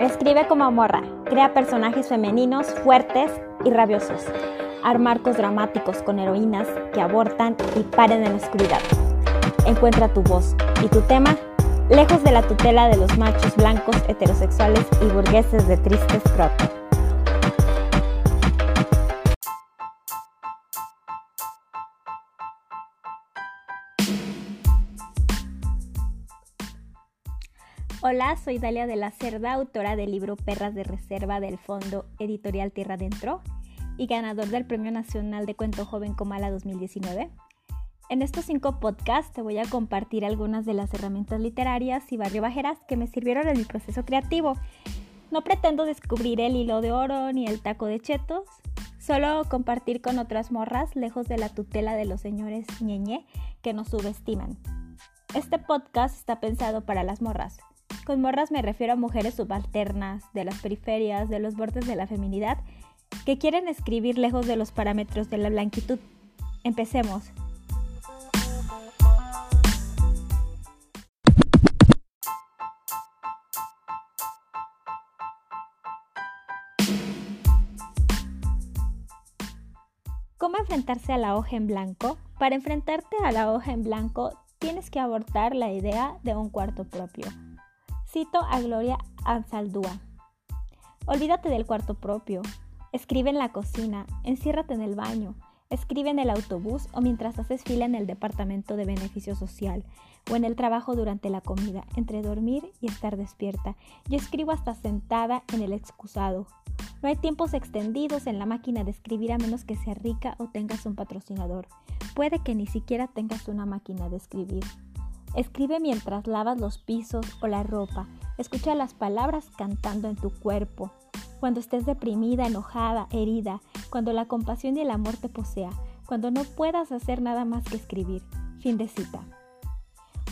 Escribe como morra, crea personajes femeninos fuertes y rabiosos. Armarcos dramáticos con heroínas que abortan y paren en la oscuridad. Encuentra tu voz y tu tema lejos de la tutela de los machos blancos heterosexuales y burgueses de tristes croto. Hola, soy Dalia de la Cerda, autora del libro Perras de Reserva del Fondo Editorial Tierra Dentro y ganador del Premio Nacional de Cuento Joven Comala 2019. En estos cinco podcasts te voy a compartir algunas de las herramientas literarias y barriobajeras que me sirvieron en mi proceso creativo. No pretendo descubrir el hilo de oro ni el taco de chetos, solo compartir con otras morras lejos de la tutela de los señores ñeñe que nos subestiman. Este podcast está pensado para las morras, con morras me refiero a mujeres subalternas, de las periferias, de los bordes de la feminidad, que quieren escribir lejos de los parámetros de la blanquitud. Empecemos. ¿Cómo enfrentarse a la hoja en blanco? Para enfrentarte a la hoja en blanco tienes que abortar la idea de un cuarto propio. Cito a Gloria Ansaldúa. Olvídate del cuarto propio. Escribe en la cocina, enciérrate en el baño, escribe en el autobús o mientras haces fila en el departamento de beneficio social o en el trabajo durante la comida, entre dormir y estar despierta. Yo escribo hasta sentada en el excusado. No hay tiempos extendidos en la máquina de escribir a menos que sea rica o tengas un patrocinador. Puede que ni siquiera tengas una máquina de escribir. Escribe mientras lavas los pisos o la ropa. Escucha las palabras cantando en tu cuerpo. Cuando estés deprimida, enojada, herida, cuando la compasión y el amor te posea, cuando no puedas hacer nada más que escribir. Fin de cita.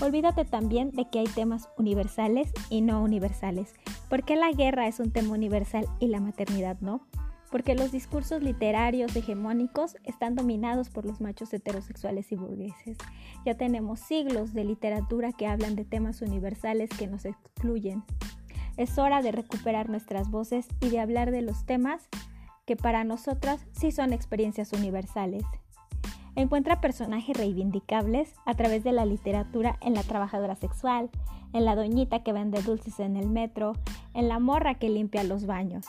Olvídate también de que hay temas universales y no universales. ¿Por qué la guerra es un tema universal y la maternidad no? Porque los discursos literarios hegemónicos están dominados por los machos heterosexuales y burgueses. Ya tenemos siglos de literatura que hablan de temas universales que nos excluyen. Es hora de recuperar nuestras voces y de hablar de los temas que para nosotras sí son experiencias universales. Encuentra personajes reivindicables a través de la literatura en la trabajadora sexual, en la doñita que vende dulces en el metro, en la morra que limpia los baños.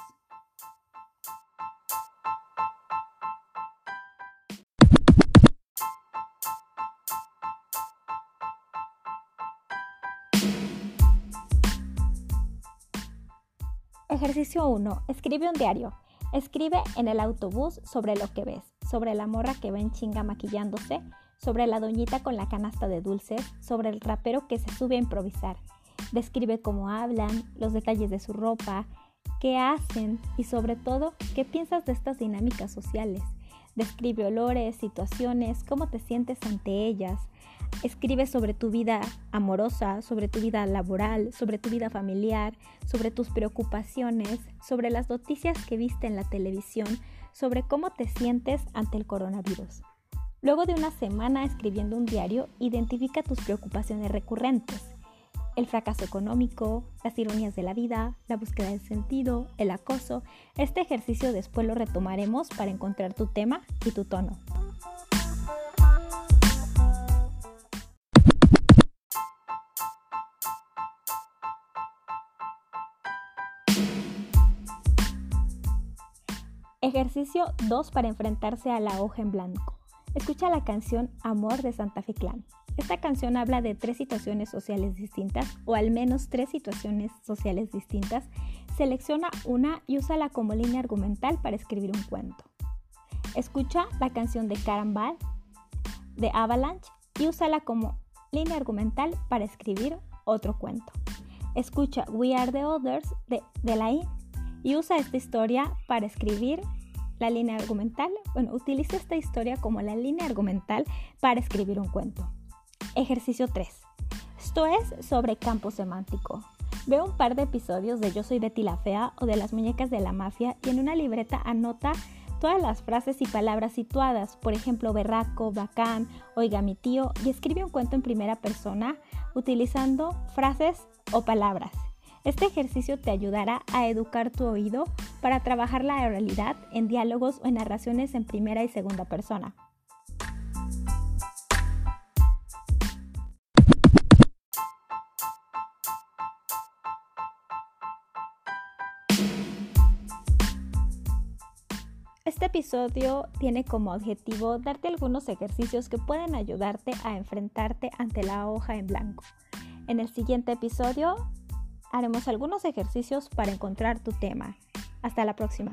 Ejercicio 1. Escribe un diario. Escribe en el autobús sobre lo que ves, sobre la morra que va en chinga maquillándose, sobre la doñita con la canasta de dulces, sobre el rapero que se sube a improvisar. Describe cómo hablan, los detalles de su ropa, qué hacen y sobre todo qué piensas de estas dinámicas sociales. Describe olores, situaciones, cómo te sientes ante ellas, Escribe sobre tu vida amorosa, sobre tu vida laboral, sobre tu vida familiar, sobre tus preocupaciones, sobre las noticias que viste en la televisión, sobre cómo te sientes ante el coronavirus. Luego de una semana escribiendo un diario, identifica tus preocupaciones recurrentes. El fracaso económico, las ironías de la vida, la búsqueda del sentido, el acoso. Este ejercicio después lo retomaremos para encontrar tu tema y tu tono. Ejercicio 2 para enfrentarse a la hoja en blanco. Escucha la canción Amor de Santa Fe Clan. Esta canción habla de tres situaciones sociales distintas, o al menos tres situaciones sociales distintas. Selecciona una y úsala como línea argumental para escribir un cuento. Escucha la canción de Carambal de Avalanche y úsala como línea argumental para escribir otro cuento. Escucha We Are the Others de, de y usa esta historia para escribir la línea argumental. Bueno, utiliza esta historia como la línea argumental para escribir un cuento. Ejercicio 3. Esto es sobre campo semántico. Veo un par de episodios de Yo soy Betty la Fea o de Las Muñecas de la Mafia y en una libreta anota todas las frases y palabras situadas, por ejemplo, berraco, bacán, oiga mi tío, y escribe un cuento en primera persona utilizando frases o palabras. Este ejercicio te ayudará a educar tu oído para trabajar la oralidad en diálogos o en narraciones en primera y segunda persona. Este episodio tiene como objetivo darte algunos ejercicios que pueden ayudarte a enfrentarte ante la hoja en blanco. En el siguiente episodio haremos algunos ejercicios para encontrar tu tema. Hasta la próxima.